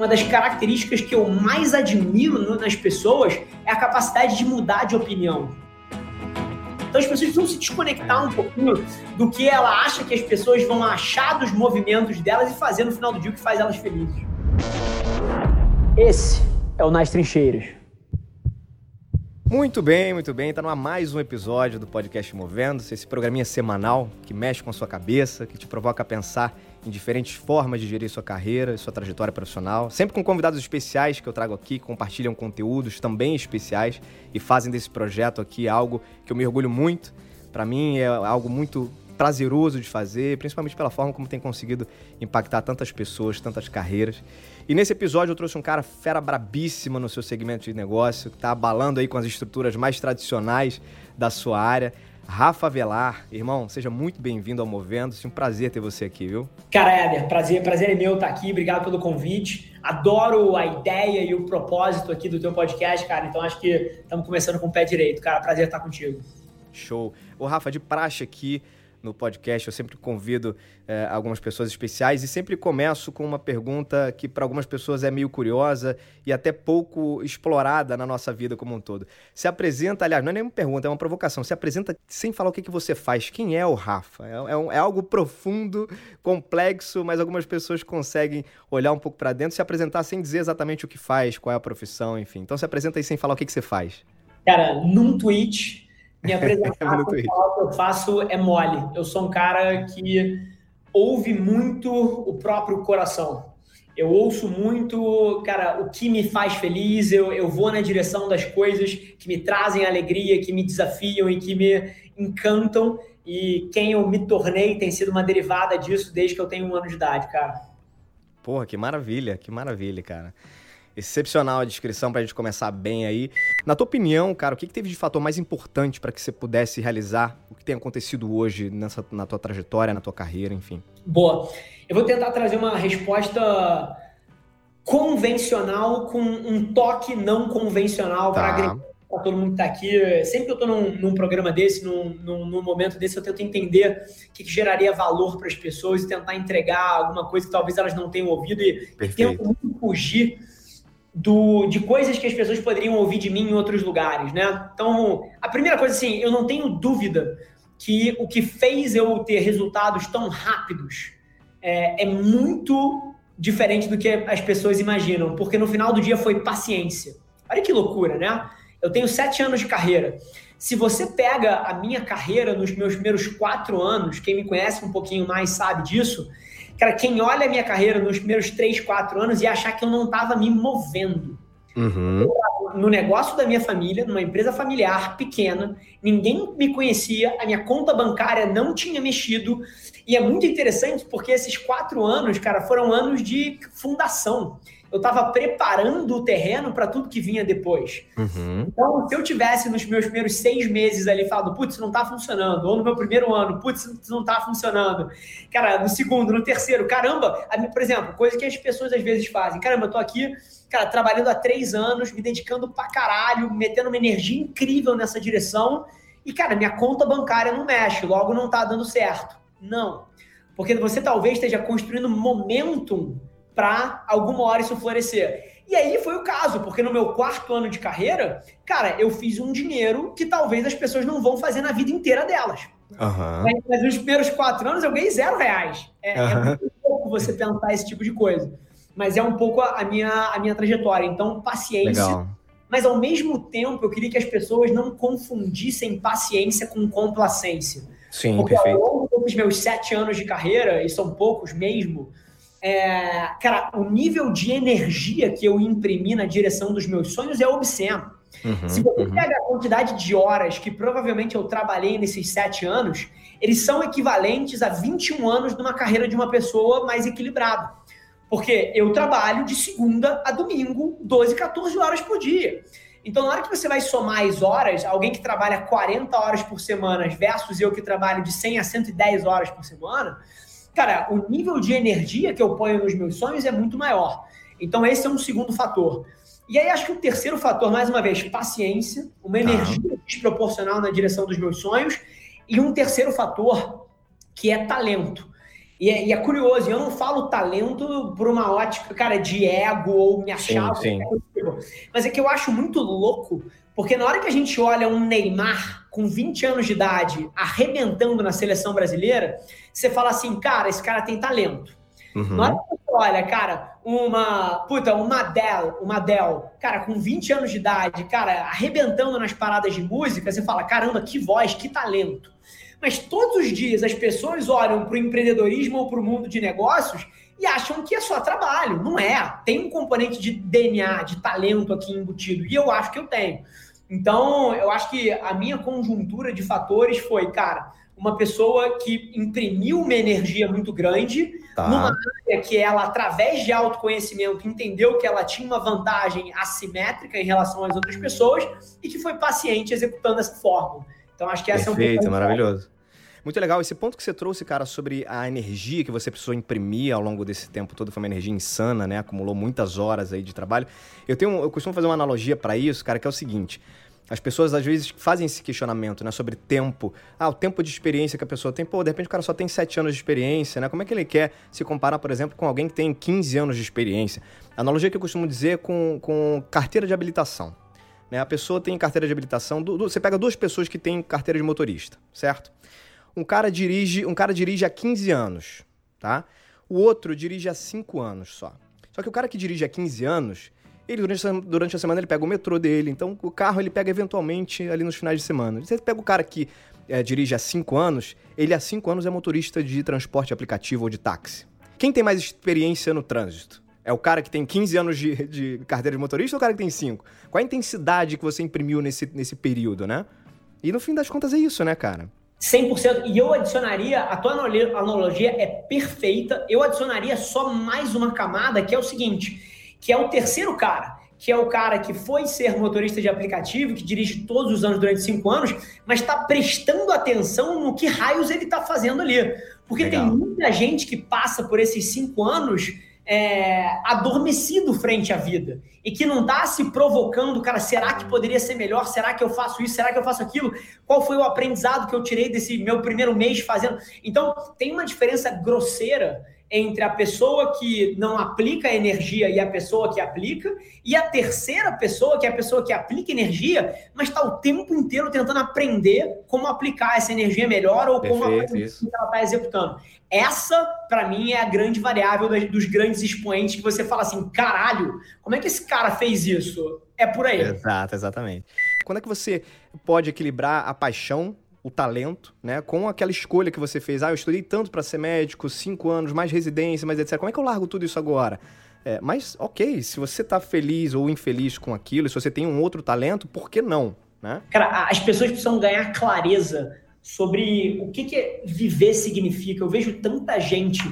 uma das características que eu mais admiro nas pessoas é a capacidade de mudar de opinião. Então as pessoas precisam se desconectar um pouquinho do que ela acha que as pessoas vão achar dos movimentos delas e fazer no final do dia o que faz elas felizes. Esse é o Nas Trincheiras. Muito bem, muito bem. Está no mais um episódio do podcast Movendo-se, esse programinha semanal que mexe com a sua cabeça, que te provoca a pensar em diferentes formas de gerir sua carreira e sua trajetória profissional. Sempre com convidados especiais que eu trago aqui, que compartilham conteúdos também especiais e fazem desse projeto aqui algo que eu me orgulho muito. Para mim é algo muito prazeroso de fazer, principalmente pela forma como tem conseguido impactar tantas pessoas, tantas carreiras. E nesse episódio eu trouxe um cara fera brabíssima no seu segmento de negócio, que está abalando aí com as estruturas mais tradicionais da sua área. Rafa Velar, irmão, seja muito bem-vindo ao Movendo-se. Um prazer ter você aqui, viu? Cara, Éder, prazer, prazer é meu estar aqui. Obrigado pelo convite. Adoro a ideia e o propósito aqui do teu podcast, cara. Então acho que estamos começando com o pé direito. Cara, prazer estar contigo. Show. O Rafa, de praxe aqui, no podcast. Eu sempre convido é, algumas pessoas especiais e sempre começo com uma pergunta que para algumas pessoas é meio curiosa e até pouco explorada na nossa vida como um todo. Se apresenta, aliás, não é nenhuma pergunta, é uma provocação. Se apresenta sem falar o que, que você faz. Quem é o Rafa? É, é, um, é algo profundo, complexo, mas algumas pessoas conseguem olhar um pouco para dentro, se apresentar sem dizer exatamente o que faz, qual é a profissão, enfim. Então se apresenta aí sem falar o que, que você faz. Cara, num tweet me apresentar falar o que eu faço é mole. Eu sou um cara que ouve muito o próprio coração. Eu ouço muito, cara, o que me faz feliz, eu, eu vou na direção das coisas que me trazem alegria, que me desafiam e que me encantam. E quem eu me tornei tem sido uma derivada disso desde que eu tenho um ano de idade, cara. Porra, que maravilha, que maravilha, cara. Excepcional a descrição para a gente começar bem aí. Na tua opinião, cara, o que, que teve de fator mais importante para que você pudesse realizar o que tem acontecido hoje nessa, na tua trajetória, na tua carreira, enfim? Boa. Eu vou tentar trazer uma resposta convencional com um toque não convencional tá. para agregar para todo mundo que está aqui. Sempre que eu estou num, num, programa desse, num, num, num, momento desse, eu tento entender o que, que geraria valor para as pessoas e tentar entregar alguma coisa que talvez elas não tenham ouvido e, e tento fugir do, de coisas que as pessoas poderiam ouvir de mim em outros lugares, né? Então, a primeira coisa, assim, eu não tenho dúvida que o que fez eu ter resultados tão rápidos é, é muito diferente do que as pessoas imaginam, porque no final do dia foi paciência. Olha que loucura, né? Eu tenho sete anos de carreira. Se você pega a minha carreira nos meus primeiros quatro anos, quem me conhece um pouquinho mais sabe disso, Cara, quem olha a minha carreira nos primeiros 3, 4 anos e achar que eu não estava me movendo. Uhum. No negócio da minha família, numa empresa familiar pequena, ninguém me conhecia, a minha conta bancária não tinha mexido. E é muito interessante porque esses quatro anos, cara, foram anos de fundação eu estava preparando o terreno para tudo que vinha depois. Uhum. Então, se eu tivesse nos meus primeiros seis meses ali falado, putz, não está funcionando, ou no meu primeiro ano, putz, não está funcionando, cara, no segundo, no terceiro, caramba, por exemplo, coisa que as pessoas às vezes fazem, caramba, eu tô aqui, cara, trabalhando há três anos, me dedicando pra caralho, metendo uma energia incrível nessa direção, e, cara, minha conta bancária não mexe, logo não está dando certo. Não. Porque você talvez esteja construindo momentum para alguma hora isso florescer. E aí foi o caso, porque no meu quarto ano de carreira, cara, eu fiz um dinheiro que talvez as pessoas não vão fazer na vida inteira delas. Uhum. Mas, mas nos primeiros quatro anos eu ganhei zero reais. É, uhum. é muito pouco você pensar esse tipo de coisa. Mas é um pouco a, minha, a minha trajetória. Então, paciência. Legal. Mas ao mesmo tempo, eu queria que as pessoas não confundissem paciência com complacência. Sim, Porque perfeito. ao longo dos meus sete anos de carreira, e são poucos mesmo, é, cara, o nível de energia que eu imprimi na direção dos meus sonhos é obsceno. Uhum, Se você uhum. pega a quantidade de horas que provavelmente eu trabalhei nesses sete anos, eles são equivalentes a 21 anos de uma carreira de uma pessoa mais equilibrada. Porque eu trabalho de segunda a domingo, 12, 14 horas por dia. Então, na hora que você vai somar as horas, alguém que trabalha 40 horas por semana versus eu que trabalho de 100 a 110 horas por semana, cara, o nível de energia que eu ponho nos meus sonhos é muito maior. Então, esse é um segundo fator. E aí, acho que o terceiro fator, mais uma vez, paciência, uma tá. energia desproporcional na direção dos meus sonhos. E um terceiro fator, que é talento. E é, e é, curioso, eu não falo talento por uma ótica, cara, de ego ou me achar. Sim, sim. Mas é que eu acho muito louco, porque na hora que a gente olha um Neymar com 20 anos de idade arrebentando na seleção brasileira, você fala assim, cara, esse cara tem talento. Uhum. Na hora que você olha, cara, uma. Puta, uma Adele, uma Adele, cara, com 20 anos de idade, cara, arrebentando nas paradas de música, você fala, caramba, que voz, que talento. Mas todos os dias as pessoas olham para o empreendedorismo ou para o mundo de negócios e acham que é só trabalho. Não é. Tem um componente de DNA, de talento aqui embutido. E eu acho que eu tenho. Então, eu acho que a minha conjuntura de fatores foi, cara, uma pessoa que imprimiu uma energia muito grande tá. numa área que ela, através de autoconhecimento, entendeu que ela tinha uma vantagem assimétrica em relação às outras pessoas e que foi paciente executando essa fórmula. Então acho que essa Perfeito, é um maravilhoso. Muito legal. Esse ponto que você trouxe, cara, sobre a energia que você precisou imprimir ao longo desse tempo todo, foi uma energia insana, né? Acumulou muitas horas aí de trabalho. Eu tenho, eu costumo fazer uma analogia para isso, cara, que é o seguinte: as pessoas às vezes fazem esse questionamento, né, sobre tempo. Ah, o tempo de experiência que a pessoa tem. Pô, de repente o cara só tem 7 anos de experiência, né? Como é que ele quer se comparar, por exemplo, com alguém que tem 15 anos de experiência? A analogia que eu costumo dizer com, com carteira de habilitação. Né? A pessoa tem carteira de habilitação. Do, do, você pega duas pessoas que têm carteira de motorista, certo? Um cara dirige, um cara dirige há 15 anos, tá? O outro dirige há 5 anos só. Só que o cara que dirige há 15 anos, ele durante, durante a semana ele pega o metrô dele, então o carro ele pega eventualmente ali nos finais de semana. Você pega o cara que é, dirige há 5 anos, ele há 5 anos é motorista de transporte aplicativo ou de táxi. Quem tem mais experiência no trânsito? É o cara que tem 15 anos de, de carteira de motorista ou o cara que tem 5? Qual a intensidade que você imprimiu nesse, nesse período, né? E no fim das contas é isso, né, cara? 100%. E eu adicionaria, a tua analogia é perfeita, eu adicionaria só mais uma camada, que é o seguinte, que é o terceiro cara, que é o cara que foi ser motorista de aplicativo, que dirige todos os anos durante cinco anos, mas está prestando atenção no que raios ele está fazendo ali. Porque Legal. tem muita gente que passa por esses cinco anos é, adormecido frente à vida e que não está se provocando, cara, será que poderia ser melhor? Será que eu faço isso? Será que eu faço aquilo? Qual foi o aprendizado que eu tirei desse meu primeiro mês fazendo? Então, tem uma diferença grosseira entre a pessoa que não aplica energia e a pessoa que aplica, e a terceira pessoa, que é a pessoa que aplica energia, mas está o tempo inteiro tentando aprender como aplicar essa energia melhor ou Perfeito, como aprender que ela está executando. Essa, para mim, é a grande variável dos grandes expoentes que você fala assim: caralho, como é que esse cara fez isso? É por aí. Exato, exatamente. Quando é que você pode equilibrar a paixão o talento, né? Com aquela escolha que você fez. Ah, eu estudei tanto para ser médico, cinco anos, mais residência, mais etc. Como é que eu largo tudo isso agora? É, mas, ok, se você tá feliz ou infeliz com aquilo, se você tem um outro talento, por que não? Né? Cara, as pessoas precisam ganhar clareza sobre o que, que viver significa. Eu vejo tanta gente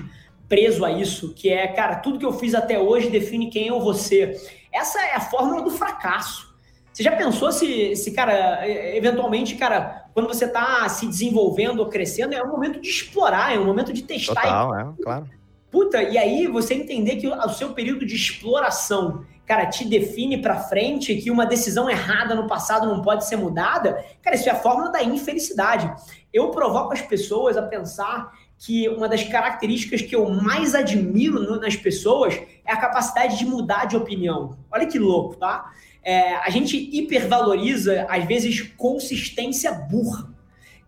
preso a isso, que é, cara, tudo que eu fiz até hoje define quem eu vou ser. Essa é a fórmula do fracasso. Você já pensou se, se, cara, eventualmente, cara, quando você está se desenvolvendo ou crescendo, é um momento de explorar, é um momento de testar. Total, e... é, claro. Puta, e aí você entender que o seu período de exploração, cara, te define para frente, que uma decisão errada no passado não pode ser mudada, cara, isso é a fórmula da infelicidade. Eu provoco as pessoas a pensar que uma das características que eu mais admiro nas pessoas é a capacidade de mudar de opinião. Olha que louco, tá? É, a gente hipervaloriza, às vezes, consistência burra,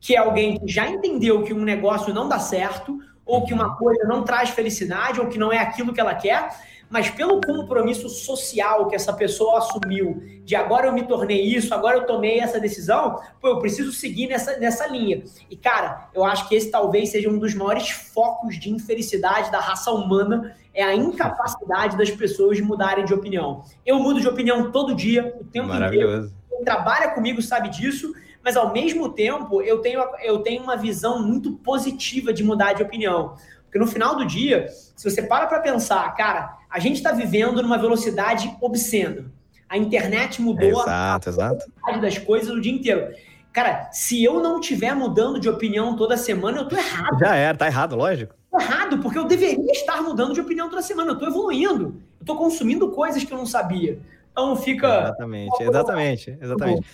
que é alguém que já entendeu que um negócio não dá certo, ou que uma coisa não traz felicidade, ou que não é aquilo que ela quer, mas pelo compromisso social que essa pessoa assumiu, de agora eu me tornei isso, agora eu tomei essa decisão, pô, eu preciso seguir nessa, nessa linha. E, cara, eu acho que esse talvez seja um dos maiores focos de infelicidade da raça humana, é a incapacidade das pessoas de mudarem de opinião. Eu mudo de opinião todo dia, o tempo Maravilhoso. inteiro. Quem trabalha comigo sabe disso, mas ao mesmo tempo eu tenho, eu tenho uma visão muito positiva de mudar de opinião. Porque no final do dia, se você para para pensar, cara, a gente está vivendo numa velocidade obscena. A internet mudou exato, a velocidade das coisas o dia inteiro. Cara, se eu não estiver mudando de opinião toda semana, eu tô errado. Já era, tá errado, lógico. Errado, porque eu deveria estar mudando de opinião toda semana. Eu tô evoluindo. Eu tô consumindo coisas que eu não sabia. Então fica. Exatamente, exatamente, exatamente.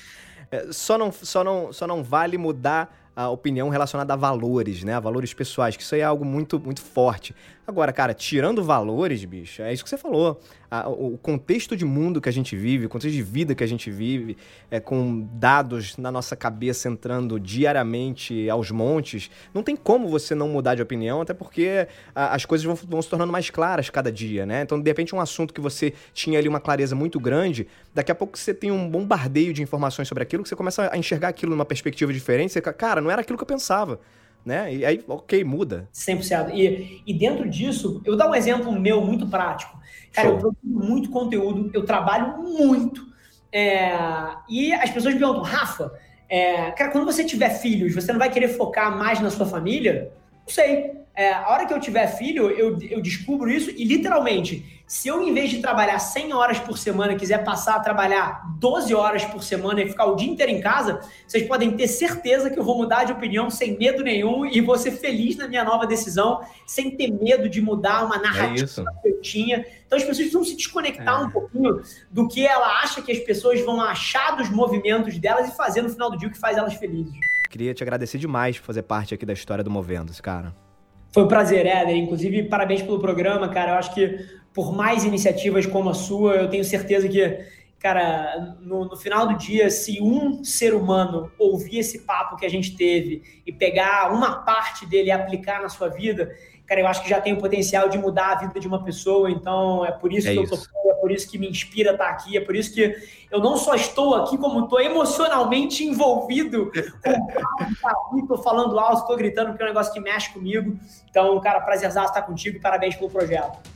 É, só, não, só, não, só não vale mudar a opinião relacionada a valores, né? A valores pessoais, que isso aí é algo muito, muito forte. Agora, cara, tirando valores, bicho, é isso que você falou. o contexto de mundo que a gente vive, o contexto de vida que a gente vive, é, com dados na nossa cabeça entrando diariamente aos montes, não tem como você não mudar de opinião, até porque a, as coisas vão, vão, se tornando mais claras cada dia, né? Então, de repente, um assunto que você tinha ali uma clareza muito grande, daqui a pouco você tem um bombardeio de informações sobre aquilo, que você começa a enxergar aquilo numa perspectiva diferente, você, cara, não era aquilo que eu pensava né? E aí, ok, muda. 100%. E, e dentro disso, eu vou dar um exemplo meu muito prático. Cara, Show. eu produzo muito conteúdo, eu trabalho muito. É, e as pessoas me perguntam, Rafa, é, cara, quando você tiver filhos, você não vai querer focar mais na sua família? Não sei. É, a hora que eu tiver filho, eu, eu descubro isso e literalmente se eu, em vez de trabalhar 100 horas por semana, quiser passar a trabalhar 12 horas por semana e ficar o dia inteiro em casa, vocês podem ter certeza que eu vou mudar de opinião sem medo nenhum e vou ser feliz na minha nova decisão, sem ter medo de mudar uma narrativa é que eu tinha. Então as pessoas precisam se desconectar é. um pouquinho do que ela acha que as pessoas vão achar dos movimentos delas e fazer no final do dia o que faz elas felizes. Queria te agradecer demais por fazer parte aqui da história do Movendo-se, cara. Foi um prazer, Éder. Inclusive, parabéns pelo programa, cara. Eu acho que por mais iniciativas como a sua, eu tenho certeza que, cara, no, no, final do dia, se um ser humano ouvir esse papo que a gente teve e pegar uma parte dele e aplicar na sua vida, cara, eu acho que já tem o potencial de mudar a vida de uma pessoa. Então, é por isso é que isso. eu tô é por isso que me inspira estar aqui, é por isso que eu não só estou aqui, como estou emocionalmente envolvido com o estou falando alto, estou gritando, porque é um negócio que mexe comigo. Então, cara, prazerzaço estar contigo e parabéns pelo projeto.